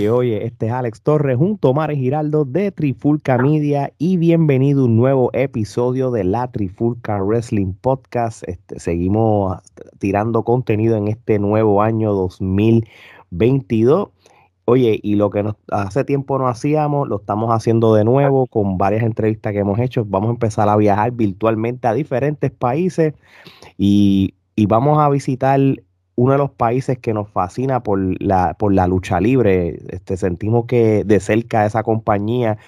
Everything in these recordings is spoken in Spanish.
Oye, oye, este es Alex Torres junto a Mares Giraldo de Trifulca Media y bienvenido a un nuevo episodio de la Trifulca Wrestling Podcast. Este, seguimos tirando contenido en este nuevo año 2022. Oye, y lo que hace tiempo no hacíamos, lo estamos haciendo de nuevo con varias entrevistas que hemos hecho. Vamos a empezar a viajar virtualmente a diferentes países y, y vamos a visitar uno de los países que nos fascina por la, por la lucha libre. Este, sentimos que de cerca esa compañía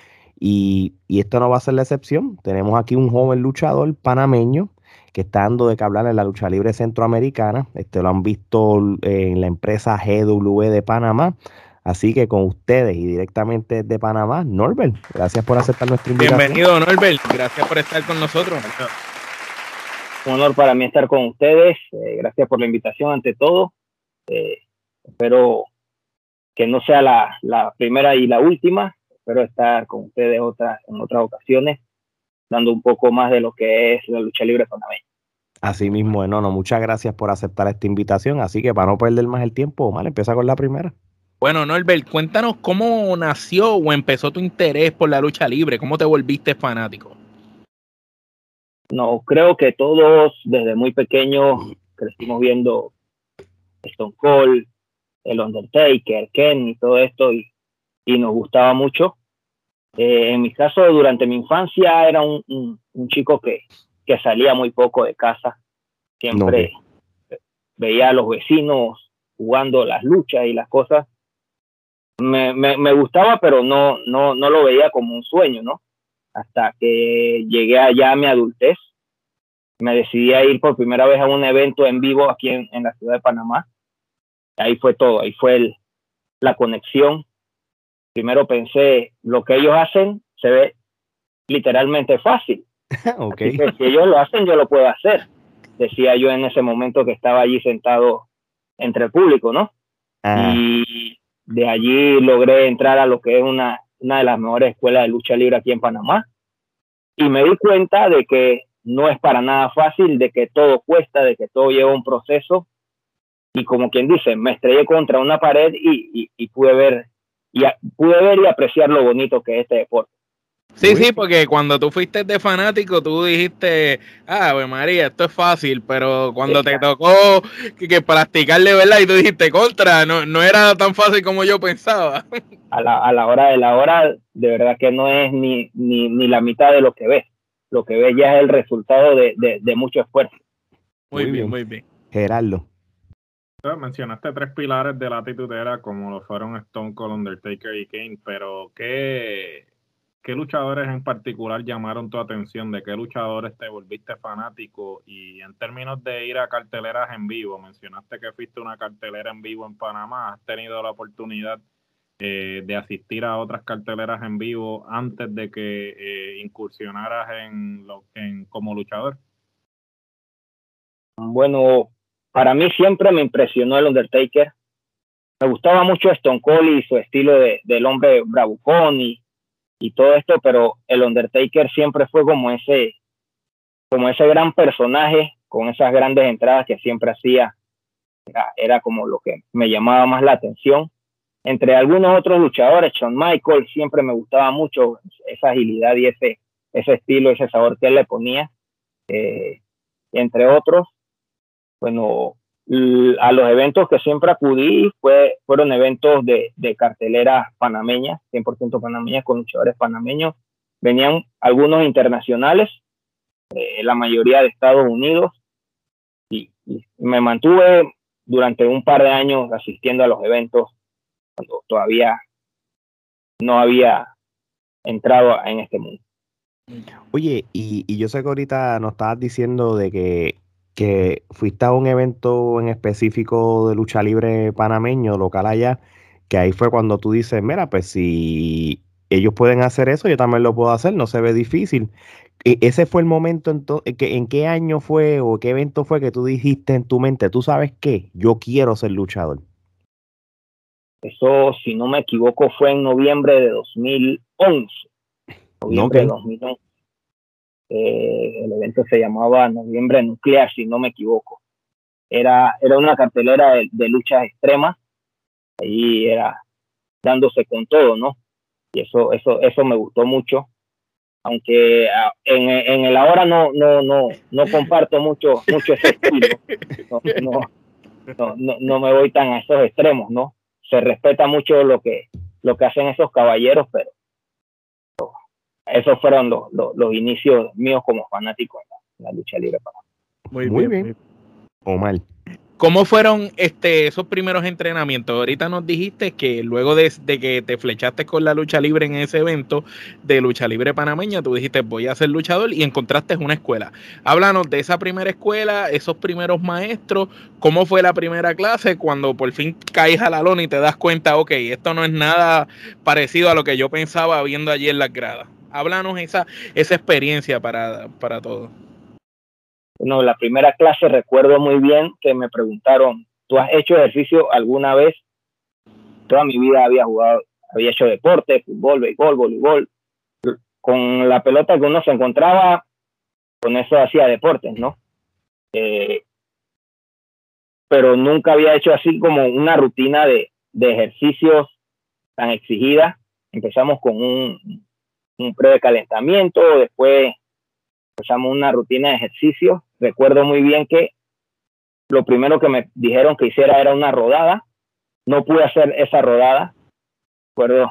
y, esto no va a ser la excepción. Tenemos aquí un joven luchador panameño que está dando de que hablar en la lucha libre centroamericana. Este, lo han visto en la empresa GW de Panamá. Así que con ustedes y directamente de Panamá, Norbert, gracias por aceptar nuestra invitación. Bienvenido, Norbert. Gracias por estar con nosotros un honor para mí estar con ustedes. Eh, gracias por la invitación ante todo. Eh, espero que no sea la, la, primera y la última. Espero estar con ustedes otras, en otras ocasiones, dando un poco más de lo que es la lucha libre panameña. Así mismo, no, no, muchas gracias por aceptar esta invitación. Así que para no perder más el tiempo, Omar, empieza con la primera. Bueno, Norbert, cuéntanos cómo nació o empezó tu interés por la lucha libre, cómo te volviste fanático. No, creo que todos desde muy pequeños crecimos viendo Stone Cold, el Undertaker, Ken y todo esto y, nos gustaba mucho. Eh, en mi caso, durante mi infancia era un, chico que, que, salía muy poco de casa. Siempre veía a los vecinos jugando las luchas y las cosas. Me, me, me, gustaba, pero no, no, no lo veía como un sueño, ¿no? hasta que llegué allá a mi adultez. Me decidí a ir por primera vez a un evento en vivo aquí en, la ciudad de Panamá. Ahí fue todo, ahí fue la conexión. Primero pensé, lo que ellos hacen se ve literalmente fácil. okay. si ellos lo hacen, yo lo puedo hacer. Decía yo en ese momento que estaba allí sentado entre el público, ¿no? Ah. Y de allí logré entrar a lo que es una una de las mejores escuelas de lucha libre aquí en Panamá. Y me di cuenta de que no es para nada fácil, de que todo cuesta, de que todo lleva un proceso. Y como quien dice, me estrellé contra una pared y, y pude ver y pude ver y apreciar lo bonito que es este deporte. Sí, sí, porque cuando tú fuiste de fanático, tú dijiste, ah, pues María, esto es fácil, pero cuando te tocó que, que practicarle, ¿verdad? Y tú dijiste, contra, no, no era tan fácil como yo pensaba. A la, a la hora de la hora, de verdad que no es ni, ni, ni la mitad de lo que ves. Lo que ves ya es el resultado de, de, mucho esfuerzo. Muy, bien, muy bien. Gerardo. Mencionaste tres pilares de la titutera como lo fueron Stone Cold, Undertaker y Kane, pero ¿qué, ¿qué luchadores en particular llamaron tu atención? ¿De qué luchadores te volviste fanático? Y en términos de ir a carteleras en vivo, mencionaste que fuiste una cartelera en vivo en Panamá. ¿Has tenido la oportunidad eh, de asistir a otras carteleras en vivo antes de que eh, incursionaras en, en como luchador? Bueno, para mí siempre me impresionó el Undertaker. Me gustaba mucho Stone Cold y su estilo de, del hombre bravucón y y todo esto, pero el Undertaker siempre fue como ese, como ese gran personaje, con esas grandes entradas que siempre hacía, era, como lo que me llamaba más la atención. Entre algunos otros luchadores, Shawn Michael, siempre me gustaba mucho esa agilidad y ese, ese estilo, ese sabor que él le ponía. Eh, entre otros, bueno, a los eventos que siempre acudí fue, fueron eventos de, de cartelera panameña, 100% panameña, con luchadores panameños. Venían algunos internacionales, eh, la mayoría de Estados Unidos, y, me mantuve durante un par de años asistiendo a los eventos cuando todavía no había entrado en este mundo. Oye, y, yo sé que ahorita nos estabas diciendo de que que fuiste a un evento en específico de lucha libre panameño, local allá, que ahí fue cuando tú dices, mira, pues si ellos pueden hacer eso, yo también lo puedo hacer, no se ve difícil. E, ese fue el momento, en, ¿en qué año fue o qué evento fue que tú dijiste en tu mente, tú sabes qué, yo quiero ser luchador? Eso, si no me equivoco, fue en noviembre de 2011. Noviembre de 2011. Eh, el evento se llamaba Noviembre Nuclear, si no me equivoco. Era, era una cartelera de, luchas extremas. Ahí era dándose con todo, ¿no? Y eso, eso, eso me gustó mucho. Aunque ah, en, en el ahora no, no, no, no comparto mucho, mucho ese estilo. No, no, no, no me voy tan a esos extremos, ¿no? Se respeta mucho lo que, lo que hacen esos caballeros, pero esos fueron los, los, inicios míos como fanático en la, lucha libre para Muy, Muy bien. O mal. ¿Cómo fueron este, esos primeros entrenamientos? Ahorita nos dijiste que luego de, que te flechaste con la lucha libre en ese evento de lucha libre panameña, tú dijiste voy a ser luchador y encontraste una escuela. Háblanos de esa primera escuela, esos primeros maestros, cómo fue la primera clase cuando por fin caes a la lona y te das cuenta, ok, esto no es nada parecido a lo que yo pensaba viendo allí en las gradas. Háblanos esa, esa experiencia para, para todos. Bueno, la primera clase recuerdo muy bien que me preguntaron, ¿tú has hecho ejercicio alguna vez? Toda mi vida había jugado, había hecho deporte, fútbol, béisbol, voleibol. Con la pelota que uno se encontraba, con eso hacía deportes, ¿no? Eh, pero nunca había hecho así como una rutina de, de ejercicios tan exigida. Empezamos con un, un precalentamiento, después empezamos una rutina de ejercicio. Recuerdo muy bien que lo primero que me dijeron que hiciera era una rodada. No pude hacer esa rodada. Recuerdo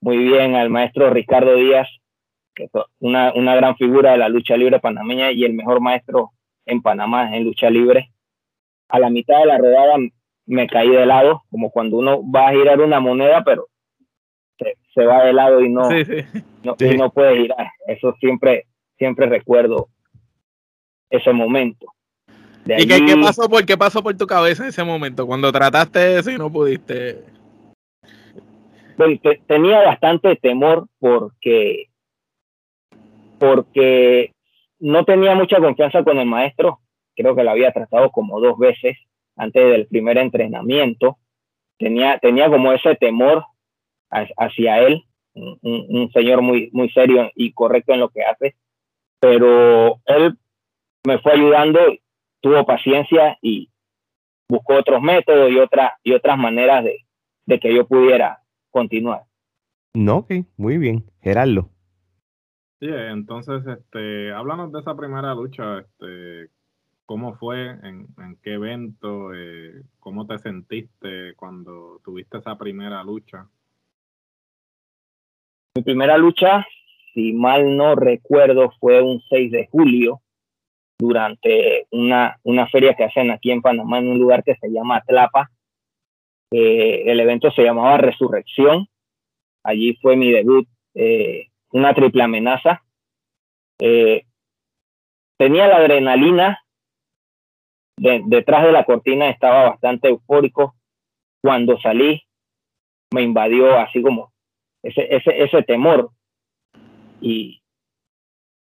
muy bien al maestro Ricardo Díaz, que es una, una gran figura de la lucha libre panameña y el mejor maestro en Panamá en lucha libre. A la mitad de la rodada me caí de lado, como cuando uno va a girar una moneda, pero se, va de lado y no, no, no puede girar. Eso siempre, siempre recuerdo ese momento. ¿Y qué, pasó por, qué pasó por tu cabeza en ese momento? Cuando trataste eso y no pudiste. tenía bastante temor porque, porque no tenía mucha confianza con el maestro. Creo que lo había tratado como dos veces antes del primer entrenamiento. Tenía, tenía como ese temor hacia él, un, señor muy, muy serio y correcto en lo que hace, pero él me fue ayudando, tuvo paciencia y buscó otros métodos y, otra, y otras maneras de, de que yo pudiera continuar. No, ok, muy bien. Gerardo. Sí, entonces, este, háblanos de esa primera lucha, este, cómo fue, en, en qué evento, eh, cómo te sentiste cuando tuviste esa primera lucha. Mi primera lucha, si mal no recuerdo, fue un 6 de julio durante una, una feria que hacen aquí en Panamá en un lugar que se llama Tlapa. el evento se llamaba Resurrección. Allí fue mi debut, eh, una triple amenaza. Eh, tenía la adrenalina. detrás de la cortina estaba bastante eufórico. Cuando salí, me invadió así como ese, ese, ese temor. Y,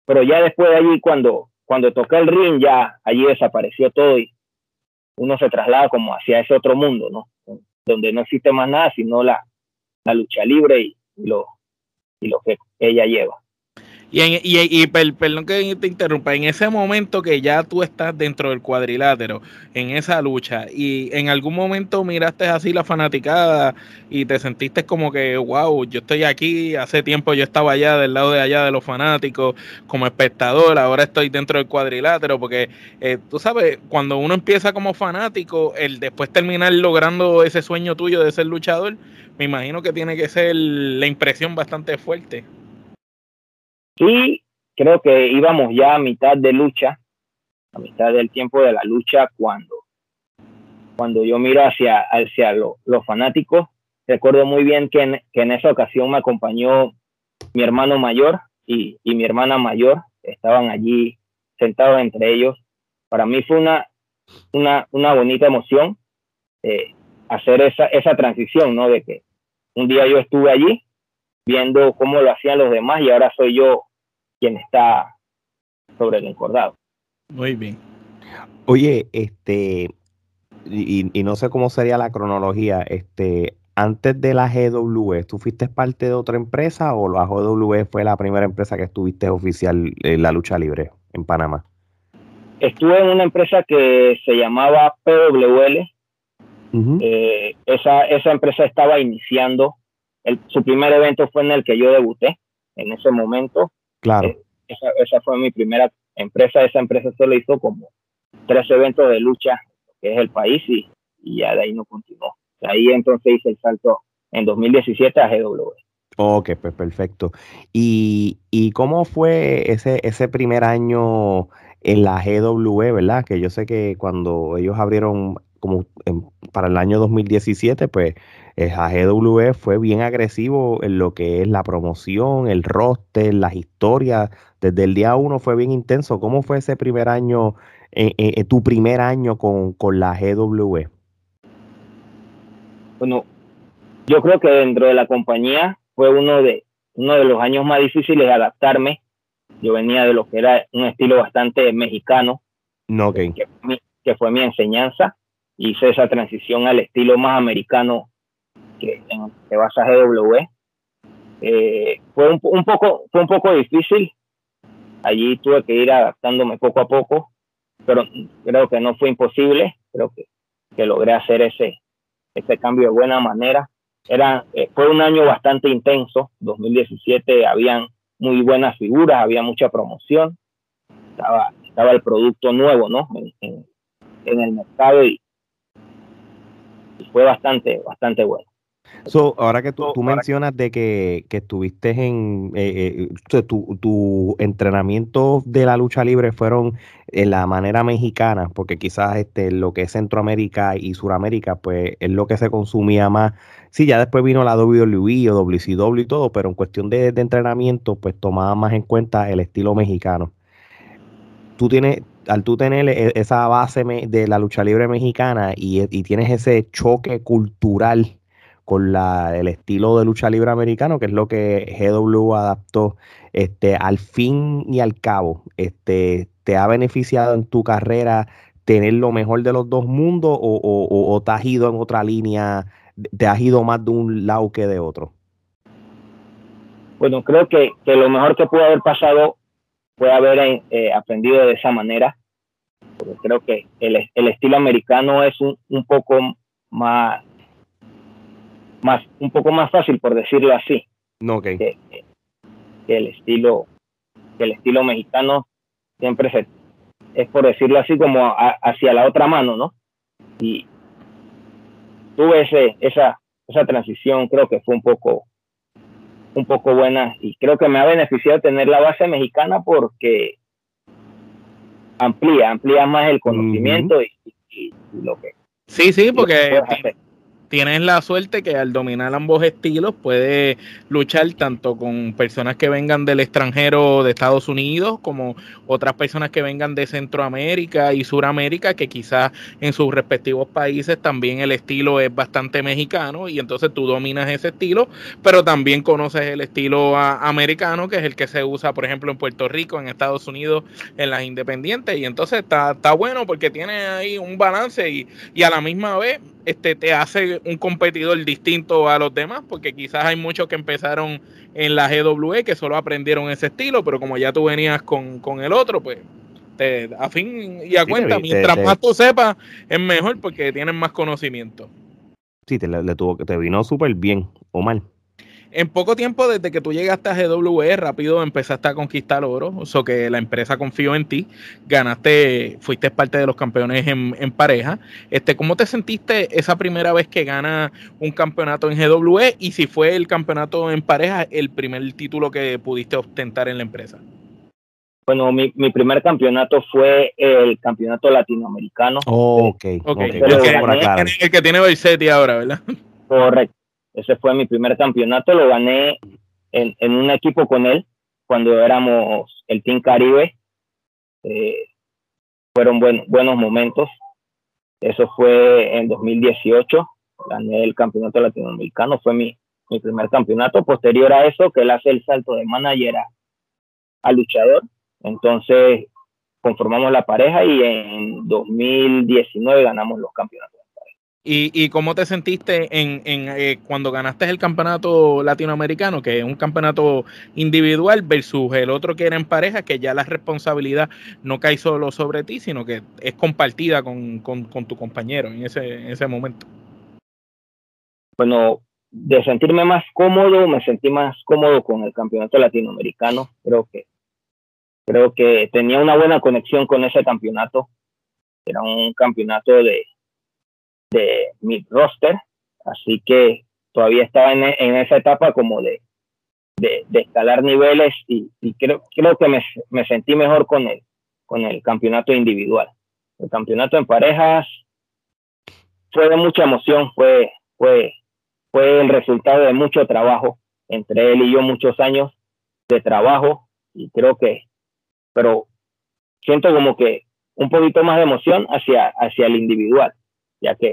pero ya después de allí, cuando, cuando toqué el ring, ya allí desapareció todo y uno se traslada como hacia ese otro mundo, ¿no? Donde no existe más nada sino la, la lucha libre y, lo, y lo que ella lleva. Y, en, y, y perdón que te interrumpa, en ese momento que ya tú estás dentro del cuadrilátero, en esa lucha, y en algún momento miraste así la fanaticada y te sentiste como que, wow, yo estoy aquí, hace tiempo yo estaba allá del lado de allá de los fanáticos como espectador, ahora estoy dentro del cuadrilátero, porque eh, tú sabes, cuando uno empieza como fanático, el después terminar logrando ese sueño tuyo de ser luchador, me imagino que tiene que ser la impresión bastante fuerte. Sí, creo que íbamos ya a mitad de lucha, a mitad del tiempo de la lucha, cuando, cuando yo miro hacia, hacia los fanáticos. Recuerdo muy bien que en, que en, esa ocasión me acompañó mi hermano mayor y, y, mi hermana mayor, estaban allí sentados entre ellos. Para mí fue una, una, una bonita emoción eh, hacer esa, esa transición, ¿no? De que un día yo estuve allí viendo cómo lo hacían los demás y ahora soy yo quien está sobre el encordado. Muy bien. Oye, este, y, no sé cómo sería la cronología, este, antes de la GW, ¿tú fuiste parte de otra empresa o la GW fue la primera empresa que estuviste oficial en la lucha libre en Panamá? Estuve en una empresa que se llamaba PWL. Eh, esa, esa empresa estaba iniciando el, su primer evento fue en el que yo debuté, en ese momento. Claro. Eh, esa, esa, fue mi primera empresa, esa empresa solo hizo como tres eventos de lucha, que es el país, y, y ya de ahí no continuó. De ahí entonces hice el salto en 2017 a GW. Ok, pues perfecto. ¿Y, y cómo fue ese, ese primer año en la GW, verdad? Que yo sé que cuando ellos abrieron como en, para el año 2017, pues el GW fue bien agresivo en lo que es la promoción, el roster, las historias. Desde el día uno fue bien intenso. ¿Cómo fue ese primer año, eh, eh, tu primer año con, con la GW? Bueno, yo creo que dentro de la compañía fue uno de, uno de los años más difíciles de adaptarme. Yo venía de lo que era un estilo bastante mexicano, no, okay. que, que, fue mi enseñanza. Hice esa transición al estilo más americano que, en, que basa GW. Eh, fue un, un, poco, fue un poco difícil. Allí tuve que ir adaptándome poco a poco, pero creo que no fue imposible. Creo que, que logré hacer ese, ese cambio de buena manera. Era, eh, fue un año bastante intenso. 2017 habían muy buenas figuras, había mucha promoción. Estaba, estaba el producto nuevo, ¿no? En, en, en el mercado y, fue bastante, bastante bueno. So, ahora que tú, tú mencionas de que, que estuviste en eh, eh, tu, tu, entrenamiento de la lucha libre fueron en la manera mexicana, porque quizás este lo que es Centroamérica y Suramérica, pues es lo que se consumía más. Sí, ya después vino la WWE o WCW y todo, pero en cuestión de, de entrenamiento, pues tomaba más en cuenta el estilo mexicano. Tú tienes, al tú tener esa base de la lucha libre mexicana y, tienes ese choque cultural con el estilo de lucha libre americano, que es lo que GW adaptó. Este, al fin y al cabo, este, ¿te ha beneficiado en tu carrera tener lo mejor de los dos mundos o, o, o te has ido en otra línea, te has ido más de un lado que de otro? Bueno, creo que, que lo mejor que pudo haber pasado fue haber eh, aprendido de esa manera. Porque creo que el, el estilo americano es un, un poco más más, un poco más fácil, por decirlo así. Okay. Que, que, el estilo, que el estilo mexicano siempre se, es por decirlo así como a, hacia la otra mano, ¿no? Y tuve ese, esa, esa transición, creo que fue un poco, un poco buena y creo que me ha beneficiado tener la base mexicana porque amplía, amplía más el conocimiento uh -huh. y, y, y, lo que... Sí, sí, porque tienes la suerte que al dominar ambos estilos puedes luchar tanto con personas que vengan del extranjero de Estados Unidos como otras personas que vengan de Centroamérica y Suramérica que quizás en sus respectivos países también el estilo es bastante mexicano y entonces tú dominas ese estilo, pero también conoces el estilo americano que es el que se usa por ejemplo en Puerto Rico, en Estados Unidos, en las independientes. Y entonces está, está bueno porque tiene ahí un balance y, y a la misma vez este, te hace un competidor distinto a los demás, porque quizás hay muchos que empezaron en la GWE que solo aprendieron ese estilo, pero como ya tú venías con, con el otro, pues te, a fin y a sí, cuenta, te, mientras te, más tú sepas, es mejor porque tienes más conocimiento. Sí, te, le, tuvo, te vino súper bien, o mal en poco tiempo desde que tú llegaste a GWE, rápido empezaste a conquistar oro, o sea que la empresa confió en ti, ganaste, fuiste parte de los campeones en, en, pareja. Este, ¿Cómo te sentiste esa primera vez que gana un campeonato en GWE y si fue el campeonato en pareja el primer título que pudiste ostentar en la empresa? Bueno, mi, mi primer campeonato fue el campeonato latinoamericano. Oh, ok, okay. okay. El, que, el, que tiene Versetti ahora, ¿verdad? Correcto. Ese fue mi primer campeonato, lo gané en, un equipo con él cuando éramos el Team Caribe. Eh, fueron buen, buenos momentos. Eso fue en 2018. Gané el campeonato latinoamericano, fue mi, primer campeonato. Posterior a eso, que él hace el salto de manager a luchador. Entonces, conformamos la pareja y en 2019 ganamos los campeonatos. ¿Y, ¿Y, cómo te sentiste en, en eh, cuando ganaste el campeonato latinoamericano, que es un campeonato individual, versus el otro que era en pareja, que ya la responsabilidad no cae solo sobre ti, sino que es compartida con, con, con tu compañero en ese, en ese momento? Bueno, de sentirme más cómodo, me sentí más cómodo con el campeonato latinoamericano. Creo que, creo que tenía una buena conexión con ese campeonato. Era un campeonato de, de mid roster, así que todavía estaba en, en esa etapa como de, de, escalar niveles y, creo, creo que me, me, sentí mejor con el, con el campeonato individual. El campeonato en parejas fue de mucha emoción, fue, fue, fue el resultado de mucho trabajo, entre él y yo muchos años de trabajo y creo que, pero siento como que un poquito más de emoción hacia, hacia el individual, ya que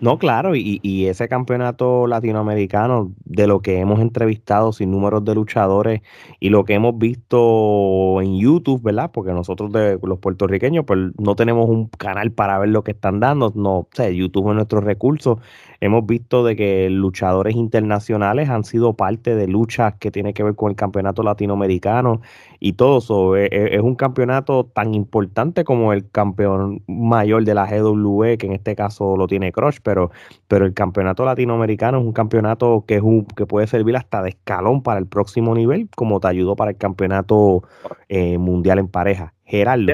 no, claro, y, ese campeonato latinoamericano, de lo que hemos entrevistado sin números de luchadores y lo que hemos visto en YouTube, ¿verdad? Porque nosotros de los puertorriqueños, pues no tenemos un canal para ver lo que están dando, no, o sea, YouTube es nuestro recurso hemos visto de que luchadores internacionales han sido parte de luchas que tienen que ver con el campeonato latinoamericano y todo eso. E, e, es, un campeonato tan importante como el campeón mayor de la GWE, que en este caso lo tiene Crush, pero, pero el campeonato latinoamericano es un campeonato que, es un, que puede servir hasta de escalón para el próximo nivel, como te ayudó para el campeonato eh, mundial en pareja. Gerardo.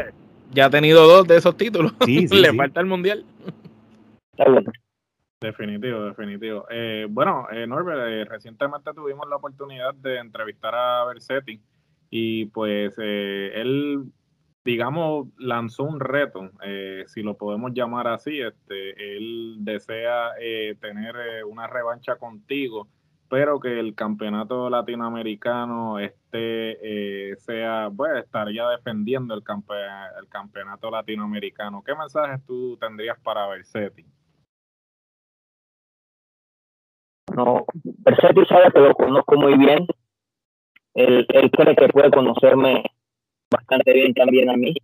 Ya, ha tenido dos de esos títulos. Le falta el mundial. Definitivo, definitivo. Eh, bueno, eh, Norbert, eh, recientemente tuvimos la oportunidad de entrevistar a Bersetti y pues eh, él, digamos, lanzó un reto, si lo podemos llamar así. Este, él desea tener una revancha contigo, pero que el campeonato latinoamericano este sea, pues, estaría defendiendo el, el campeonato latinoamericano. ¿Qué mensajes tú tendrías para Bersetti? No, Persetti sabe que lo conozco muy bien. Él, él cree que puede conocerme bastante bien también a mí.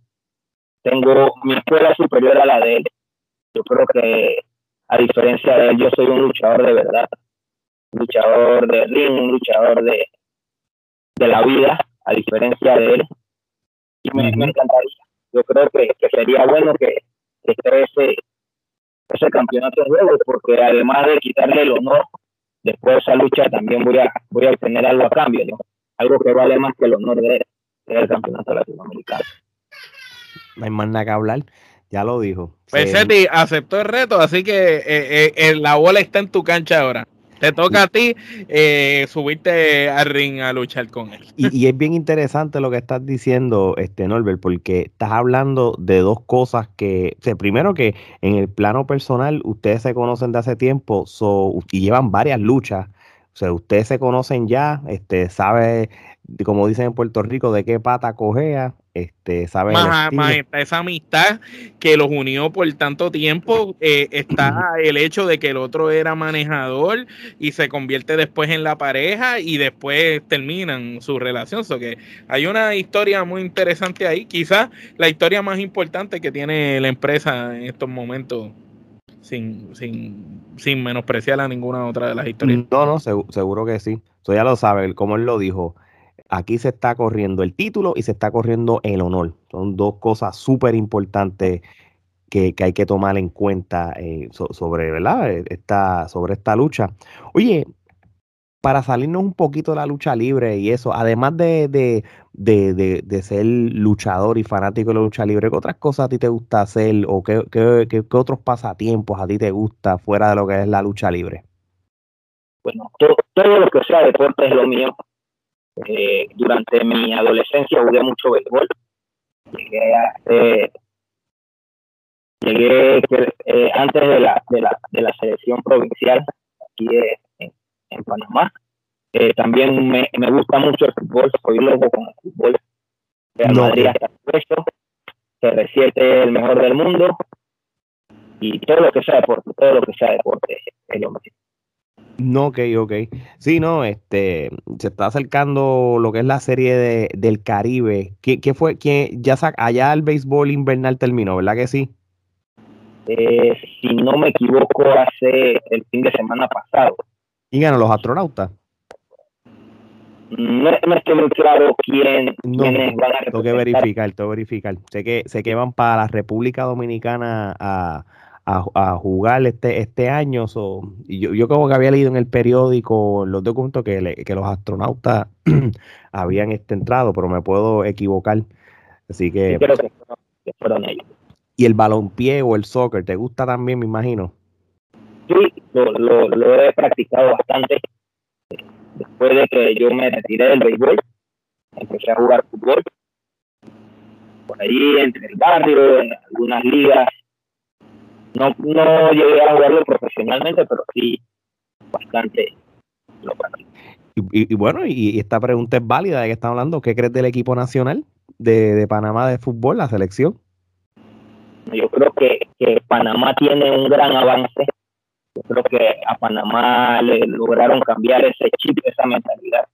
Tengo mi escuela superior a la de él. Yo creo que, a diferencia de él, yo soy un luchador de verdad. Un luchador de ring, un luchador de, de la vida, a diferencia de él. Y me, encantaría. Yo creo que, que sería bueno que, que esté ese, ese campeonato de juego, porque además de quitarle el honor después de esa lucha también voy a, voy a obtener algo a cambio, ¿no? algo que vale más que el honor de, del campeonato latinoamericano. No hay más nada que hablar, ya lo dijo. Pues aceptó el reto, así que eh, eh, eh, la bola está en tu cancha ahora. Te toca a ti eh, subirte al ring a luchar con él. Y, es bien interesante lo que estás diciendo, este Norbert, porque estás hablando de dos cosas que, o sea, primero que en el plano personal ustedes se conocen de hace tiempo y llevan varias luchas. O sea, ustedes se conocen ya, este, sabe, como dicen en Puerto Rico, de qué pata cogea, este, sabe esa amistad que los unió por tanto tiempo, eh, está el hecho de que el otro era manejador y se convierte después en la pareja y después terminan su relación. So que hay una historia muy interesante ahí, quizás la historia más importante que tiene la empresa en estos momentos. Sin, sin, sin menospreciar a ninguna otra de las historias. No, no, seguro, que sí. Eso ya lo sabe, como él lo dijo Aquí se está corriendo el título y se está corriendo el honor. Son dos cosas súper importantes que, hay que tomar en cuenta eh, sobre, ¿verdad? Eh, esta, sobre esta lucha. Oye, para salirnos un poquito de la lucha libre y eso, además de, de, de, de, ser luchador y fanático de la lucha libre, ¿qué otras cosas a ti te gusta hacer o qué, qué, qué, otros pasatiempos a ti te gusta fuera de lo que es la lucha libre? Bueno, todo, todo lo que sea deporte es lo mío. Eh, durante mi adolescencia jugué mucho béisbol. Llegué, a, eh, llegué antes de la, de, la, de la selección provincial aquí en, en, Panamá. Eh, también me, me, gusta mucho el fútbol, soy loco con el fútbol. Real no. Madrid hasta puesto, CR7 el mejor del mundo y todo lo que sea deporte, todo lo que sea deporte es lo no, ok, ok. Sí, no, este, se está acercando lo que es la serie de, del Caribe. ¿Qué, qué fue? ¿Qué, ya allá el béisbol invernal terminó, ¿verdad que sí? Eh, si no me equivoco, hace el fin de semana pasado. ¿Y ganó los astronautas? No, no estoy muy claro quién, no, quiénes van a Tengo que verificar, tengo que verificar. Sé que, sé que van para la República Dominicana a a, jugar este, este año. y yo, yo como que había leído en el periódico los documentos que, que los astronautas habían este, entrado, pero me puedo equivocar. Así que... ¿Y el balonpié o el soccer te gusta también, me imagino? Sí, lo, lo, lo he practicado bastante. Después de que yo me retiré del béisbol, empecé a jugar fútbol. Por ahí, entre el barrio, en algunas ligas no, no llegué a jugarlo profesionalmente, pero sí bastante lo y, y, bueno, y esta pregunta es válida, de que estamos hablando, ¿qué crees del equipo nacional de, de Panamá de fútbol, la selección? Yo creo que, que Panamá tiene un gran avance. Yo creo que a Panamá le lograron cambiar ese chip, esa mentalidad.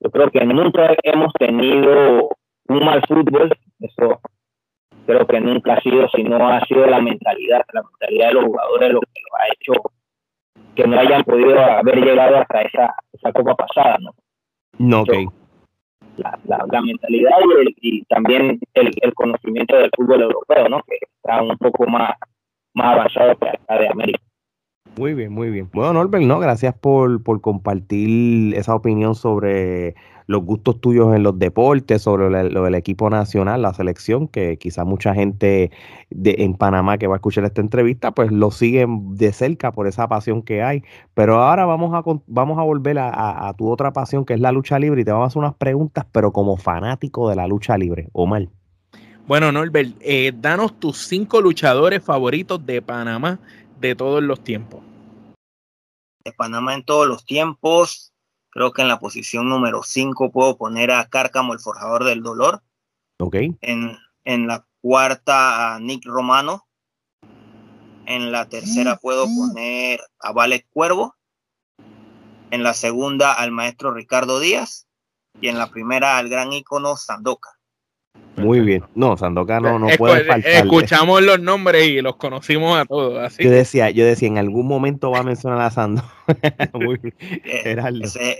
Yo creo que nunca hemos tenido un mal fútbol, eso creo que nunca ha sido, sino ha sido la mentalidad, la mentalidad de los jugadores lo que ha hecho que no hayan podido haber llegado hasta esa, esa copa pasada, ¿no? No, ok. La, la, mentalidad y, también el, el, conocimiento del fútbol europeo, ¿no? Que está un poco más, más avanzado que acá de América. Muy bien, muy bien. Bueno, Norbert, no, gracias por, por compartir esa opinión sobre los gustos tuyos en los deportes, sobre lo del equipo nacional, la selección, que quizá mucha gente de, en Panamá que va a escuchar esta entrevista, pues lo siguen de cerca por esa pasión que hay. Pero ahora vamos a, vamos a volver a, tu otra pasión, que es la lucha libre, y te vamos a hacer unas preguntas, pero como fanático de la lucha libre. Omar. Bueno, Norbert, eh, danos tus cinco luchadores favoritos de Panamá de todos los tiempos. De Panamá en todos los tiempos, Creo que en la posición número 5 puedo poner a Cárcamo, el forjador del dolor. Ok. En, en la cuarta a Nick Romano. En la tercera puedo poner a Vale Cuervo. En la segunda al maestro Ricardo Díaz. Y en la primera al gran ícono Sandoka. Muy bien. No, Sandokan no, no puede faltar. Escuchamos los nombres y los conocimos a todos. Así. Yo decía, yo decía, en algún momento va a mencionar a Sando. Muy bien. Eh,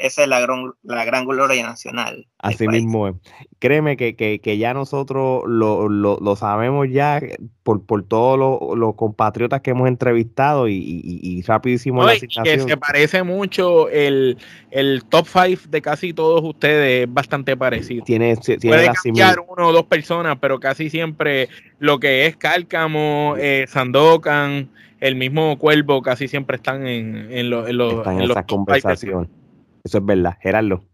esa es la gran, la gran gloria nacional. Así mismo Créeme que, que, que ya nosotros lo, lo, lo, sabemos ya por, por todos los, compatriotas que hemos entrevistado y, y, y rapidísimo la Que se parece mucho el, el top 5 de casi todos ustedes, es bastante parecido. Tiene, tiene Puede cambiar uno o dos personas, pero casi siempre lo que es Cálcamo, eh, Sandokan, el mismo Cuervo, casi siempre están en, en, lo, en, en, esas conversaciones. Eso es verdad, Gerardo.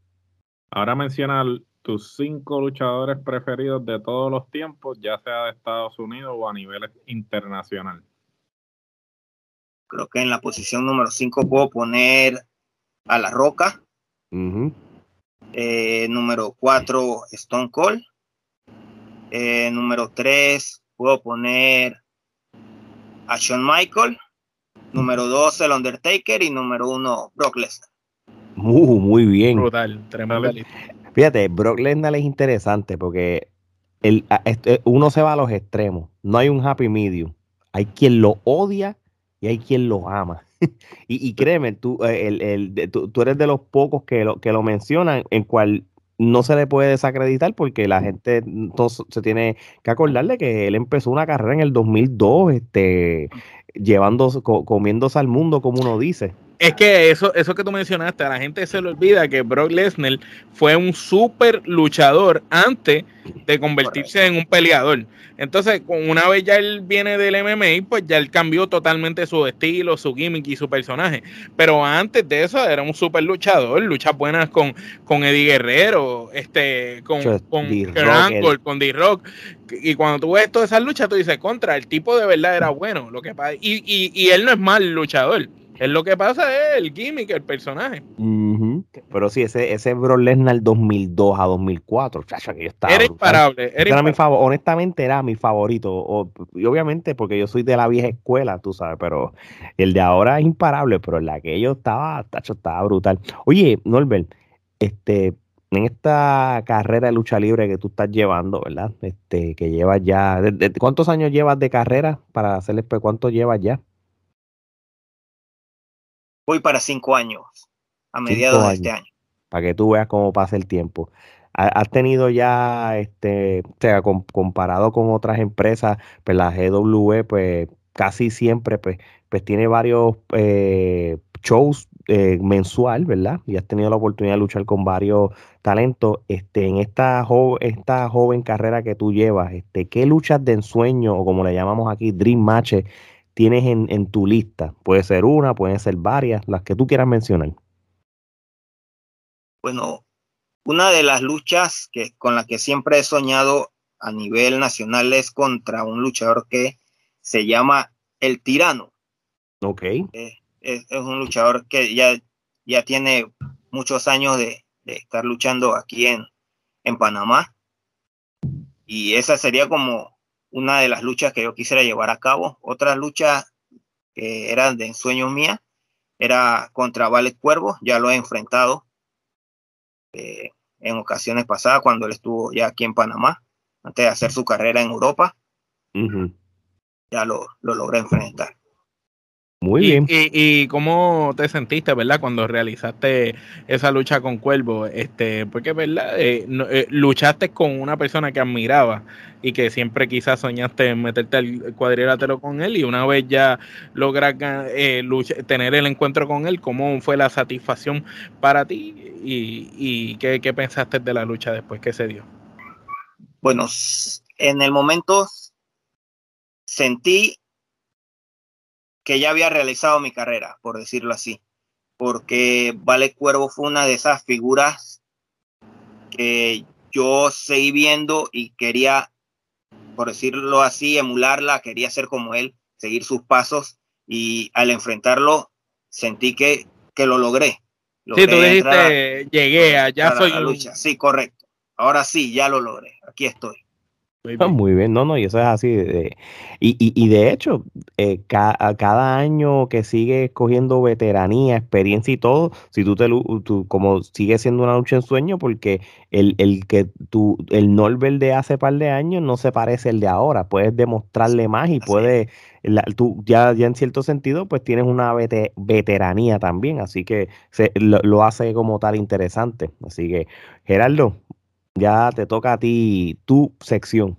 Ahora menciona tus cinco luchadores preferidos de todos los tiempos, ya sea de Estados Unidos o a nivel internacional. Creo que en la posición número 5 puedo poner a La Roca. Eh, número 4, Stone Cold. Eh, número 3, puedo poner a Shawn Michael. Número 2, el Undertaker. Y número 1, Brock Lesnar. Uh, muy bien. Brutal, tremendo. Fíjate, Brock Lesnar es interesante porque el, este, uno se va a los extremos. No hay un happy medium. Hay quien lo odia y hay quien lo ama. y, créeme, tú, eh, el, tú, eres de los pocos que lo, que lo mencionan, en cual no se le puede desacreditar porque la gente se tiene que acordarle que él empezó una carrera en el 2002, este, llevando, comiéndose al mundo, como uno dice. Es que eso, eso que tú mencionaste, a la gente se le olvida que Brock Lesnar fue un super luchador antes de convertirse en un peleador. Entonces, una vez ya él viene del MMA, pues ya él cambió totalmente su estilo, su gimmick y su personaje. Pero antes de eso era un super luchador, luchas buenas con, con Eddie Guerrero, este, con, con Angle, con D-Rock. Y cuando tú ves todas esas luchas, tú dices, contra, el tipo de verdad era bueno. Lo que y, y, y él no es mal luchador. Es lo que pasa es el gimmick, el personaje. Pero sí, ese, ese Bro Lesnar 2002 a 2004, chacho, que yo estaba. Era imparable. Era, Mi honestamente era mi favorito. y obviamente porque yo soy de la vieja escuela, tú sabes, pero el de ahora es imparable, pero el de aquello estaba, tacho, estaba brutal. Oye, Norbert, este, en esta carrera de lucha libre que tú estás llevando, ¿verdad? Este, que llevas ya, ¿cuántos años llevas de carrera para hacerles, pues, cuánto llevas ya? Voy para cinco años, a mediados de este año. Para que tú veas cómo pasa el tiempo. ¿Has tenido ya, este, o sea, comparado con otras empresas, pues la GW, pues casi siempre pues, pues tiene varios eh, shows eh, mensual, ¿verdad? Y has tenido la oportunidad de luchar con varios talentos. Este, en esta, esta joven carrera que tú llevas, este, ¿qué luchas de ensueño o como le llamamos aquí, Dream Matches, tienes en, en tu lista? Puede ser una, pueden ser varias, las que tú quieras mencionar. Bueno, una de las luchas que, con las que siempre he soñado a nivel nacional es contra un luchador que se llama El Tirano. Ok. Eh, es, un luchador que ya, ya tiene muchos años de, estar luchando aquí en, en Panamá. Y esa sería como una de las luchas que yo quisiera llevar a cabo. Otra lucha que era de ensueños mía era contra Vale Cuervo, ya lo he enfrentado eh, en ocasiones pasadas cuando él estuvo ya aquí en Panamá, antes de hacer su carrera en Europa. Ya lo, lo logré enfrentar. Muy bien. Y, cómo te sentiste, ¿verdad? Cuando realizaste esa lucha con Cuervo, este, porque, ¿verdad? Eh, eh, luchaste con una persona que admiraba y que siempre quizás soñaste en meterte al cuadrilátero con él y una vez ya logras eh, tener el encuentro con él, ¿cómo fue la satisfacción para ti y, y qué, qué pensaste de la lucha después que se dio? Bueno, en el momento sentí que ya había realizado mi carrera, por decirlo así, porque Vale Cuervo fue una de esas figuras que yo seguí viendo y quería, por decirlo así, emularla, quería ser como él, seguir sus pasos y al enfrentarlo sentí que, que lo logré. sí, tú dijiste, llegué, allá soy la lucha. Sí, correcto. Ahora sí, ya lo logré. Aquí estoy. Muy bien. no, no, y eso es así. De, y, y, y, de hecho, eh, cada año que sigue cogiendo veteranía, experiencia y todo, si tú te tú, como sigue siendo una lucha en sueño, porque el, el que tú, el Norbert de hace par de años no se parece al de ahora. Puedes demostrarle más y puedes, tú ya, ya en cierto sentido, pues tienes una veteranía también, así que se, lo, lo hace como tal interesante. Así que, Gerardo, ya te toca a ti tu sección.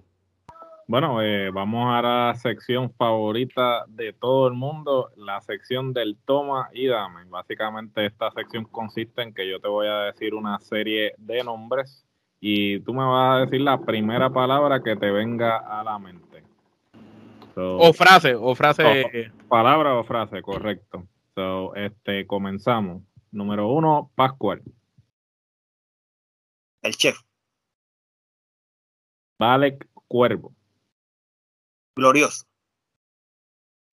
Bueno, eh, vamos a la sección favorita de todo el mundo, la sección del toma y dame. Básicamente esta sección consiste en que yo te voy a decir una serie de nombres y tú me vas a decir la primera palabra que te venga a la mente. o frase, o frase. palabra o frase, correcto. So, este, comenzamos. Número uno, Pascual. El chef. Valek Cuervo. Glorioso.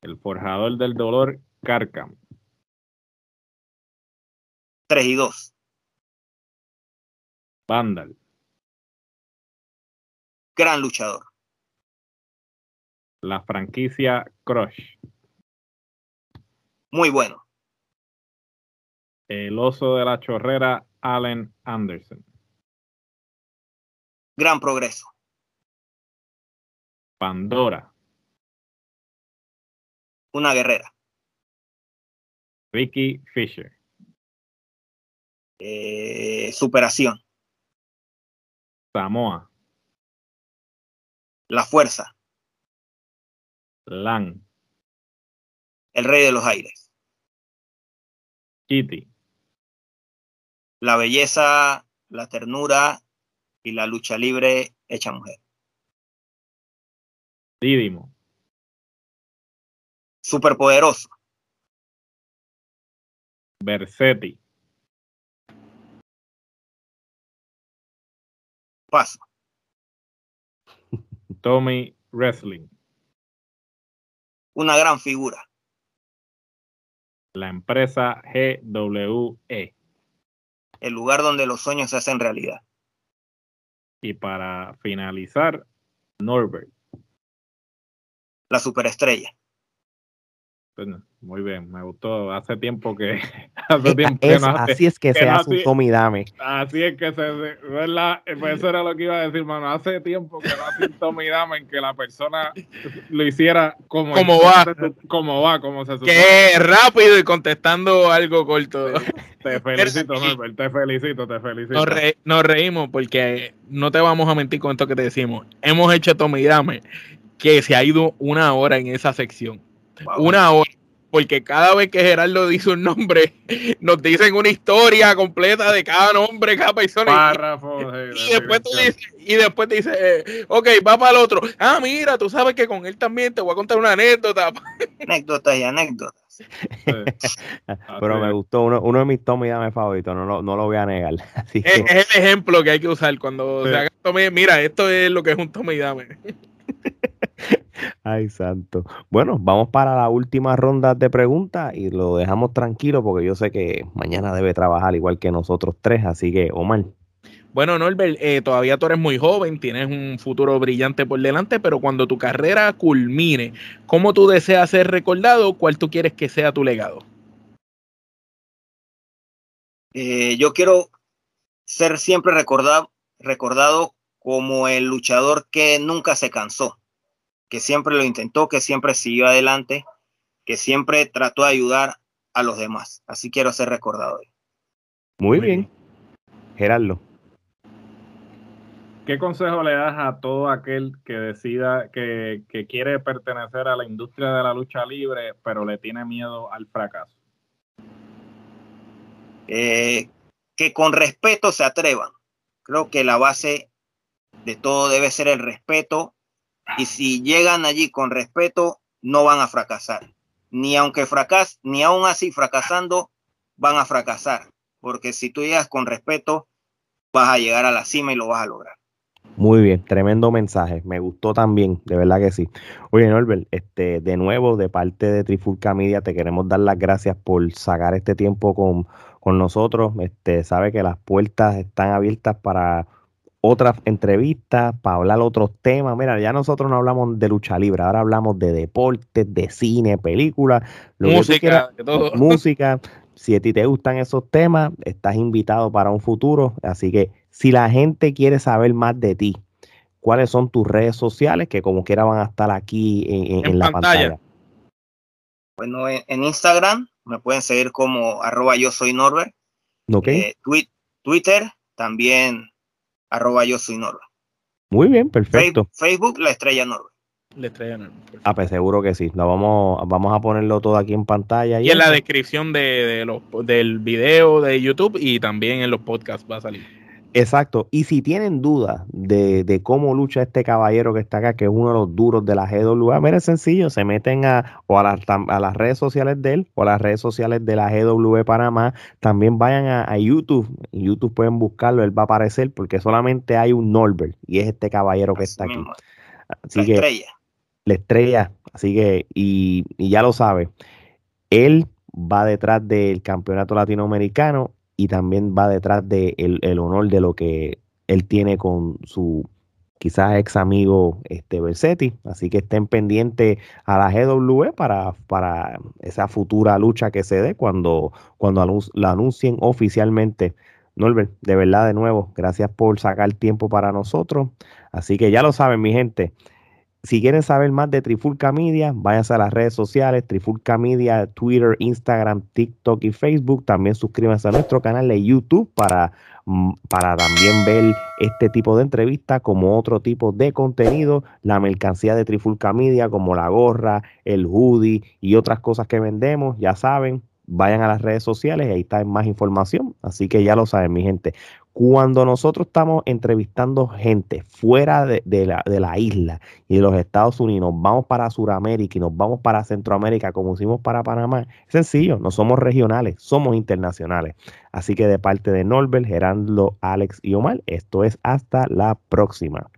El forjador del dolor, Carcam. 3 y 2. Vandal. Gran luchador. La franquicia Crush. Muy bueno. El oso de la chorrera, Allen Anderson. Gran progreso. Pandora. Una guerrera. Ricky Fisher. Eh, superación. Samoa. La fuerza. Lan. El rey de los aires. Kitty. La belleza, la ternura y la lucha libre hecha mujer. Didimo. Superpoderoso. Bersetti. Paso. Tommy Wrestling. Una gran figura. La empresa GWE. El lugar donde los sueños se hacen realidad. Y para finalizar, Norbert la superestrella. muy bien, me gustó. Hace tiempo que. Hace tiempo que no así es que, se hace un tomidame. Así es que se. ¿verdad? Pues eso era lo que iba a decir, mano. Hace tiempo que no hace un tomidame en que la persona lo hiciera como. Como va. Como va, como se supone. Que rápido y contestando algo corto. Te felicito, Norbert. Te felicito, te felicito. Nos, nos, reímos porque no te vamos a mentir con esto que te decimos. Hemos hecho tomidame que se ha ido una hora en esa sección. Una hora porque cada vez que Gerardo dice un nombre, nos dicen una historia completa de cada nombre, cada persona. y, después tú dices, y después te dice, ok, va para el otro. Ah, mira, tú sabes que con él también te voy a contar una anécdota. Anécdotas y anécdotas. Pero me gustó, uno, uno de mis Tommy Dame favoritos, no, no, no, lo voy a negar. es, el ejemplo que hay que usar cuando se haga Tommy. Mira, esto es lo que es un Tommy Dame. Ay, santo. Bueno, vamos para la última ronda de preguntas y lo dejamos tranquilo porque yo sé que mañana debe trabajar igual que nosotros tres, así que Omar. Bueno, Norbert, eh, todavía tú eres muy joven, tienes un futuro brillante por delante, pero cuando tu carrera culmine, ¿cómo tú deseas ser recordado? ¿Cuál tú quieres que sea tu legado? Eh, yo quiero ser siempre recordado, recordado como el luchador que nunca se cansó que siempre lo intentó, que siempre siguió adelante, que siempre trató de ayudar a los demás. Así quiero ser recordado hoy. Muy bien. Gerardo. ¿Qué consejo le das a todo aquel que decida que, quiere pertenecer a la industria de la lucha libre, pero le tiene miedo al fracaso? Eh, que con respeto se atrevan. Creo que la base de todo debe ser el respeto y si llegan allí con respeto, no van a fracasar. Ni aunque fracas, ni aún así fracasando, van a fracasar. Porque si tú llegas con respeto, vas a llegar a la cima y lo vas a lograr. Muy bien, tremendo mensaje. Me gustó también, de verdad que sí. Oye, Norbert, este, de nuevo, de parte de Trifulca Media, te queremos dar las gracias por sacar este tiempo con, con nosotros. Este, sabe que las puertas están abiertas para otras entrevistas, para hablar otros temas. Mira, ya nosotros no hablamos de lucha libre, ahora hablamos de deportes, de cine, películas, música, música. Si a ti te gustan esos temas, estás invitado para un futuro. Así que si la gente quiere saber más de ti, cuáles son tus redes sociales, que como quiera van a estar aquí en, la pantalla. Bueno, en, Instagram me pueden seguir como arroba yo soy Norbert. Okay. Eh, Twitter también arroba yo soy Norba. Muy bien, perfecto. Facebook, la estrella Norba. La estrella Norba. Ah, pues seguro que sí. Lo vamos, vamos a ponerlo todo aquí en pantalla. Y, en la descripción de, los, del video de YouTube y también en los podcasts va a salir. Exacto. Y si tienen dudas de, cómo lucha este caballero que está acá, que es uno de los duros de la GWA, mira, es sencillo, se meten a, o a, las, redes sociales de él o a las redes sociales de la GW Panamá. También vayan a, YouTube. En YouTube pueden buscarlo, él va a aparecer porque solamente hay un Norbert y es este caballero que está aquí. Así la estrella. La estrella. Así que, y, y ya lo sabe, él va detrás del campeonato latinoamericano y también va detrás de el honor de lo que él tiene con su quizás ex amigo este Bersetti, así que estén pendientes a la GW para, para esa futura lucha que se dé cuando, cuando la anuncien oficialmente. Norbert, de verdad de nuevo, gracias por sacar tiempo para nosotros. Así que ya lo saben, mi gente, si quieren saber más de Trifulca Media, váyanse a las redes sociales, Trifulca Media, Twitter, Instagram, TikTok y Facebook. También suscríbanse a nuestro canal de YouTube para, mm, para también ver este tipo de entrevistas como otro tipo de contenido, la mercancía de Trifulca Media como la gorra, el hoodie y otras cosas que vendemos, ya saben, vayan a las redes sociales y ahí está más información. Así que ya lo saben, mi gente. Cuando nosotros estamos entrevistando gente fuera de, la, isla y de los Estados Unidos, vamos para Sudamérica y nos vamos para Centroamérica, como hicimos para Panamá, es sencillo, no somos regionales, somos internacionales. Así que de parte de Norbert, Gerardo, Alex y Omar, esto es hasta la próxima.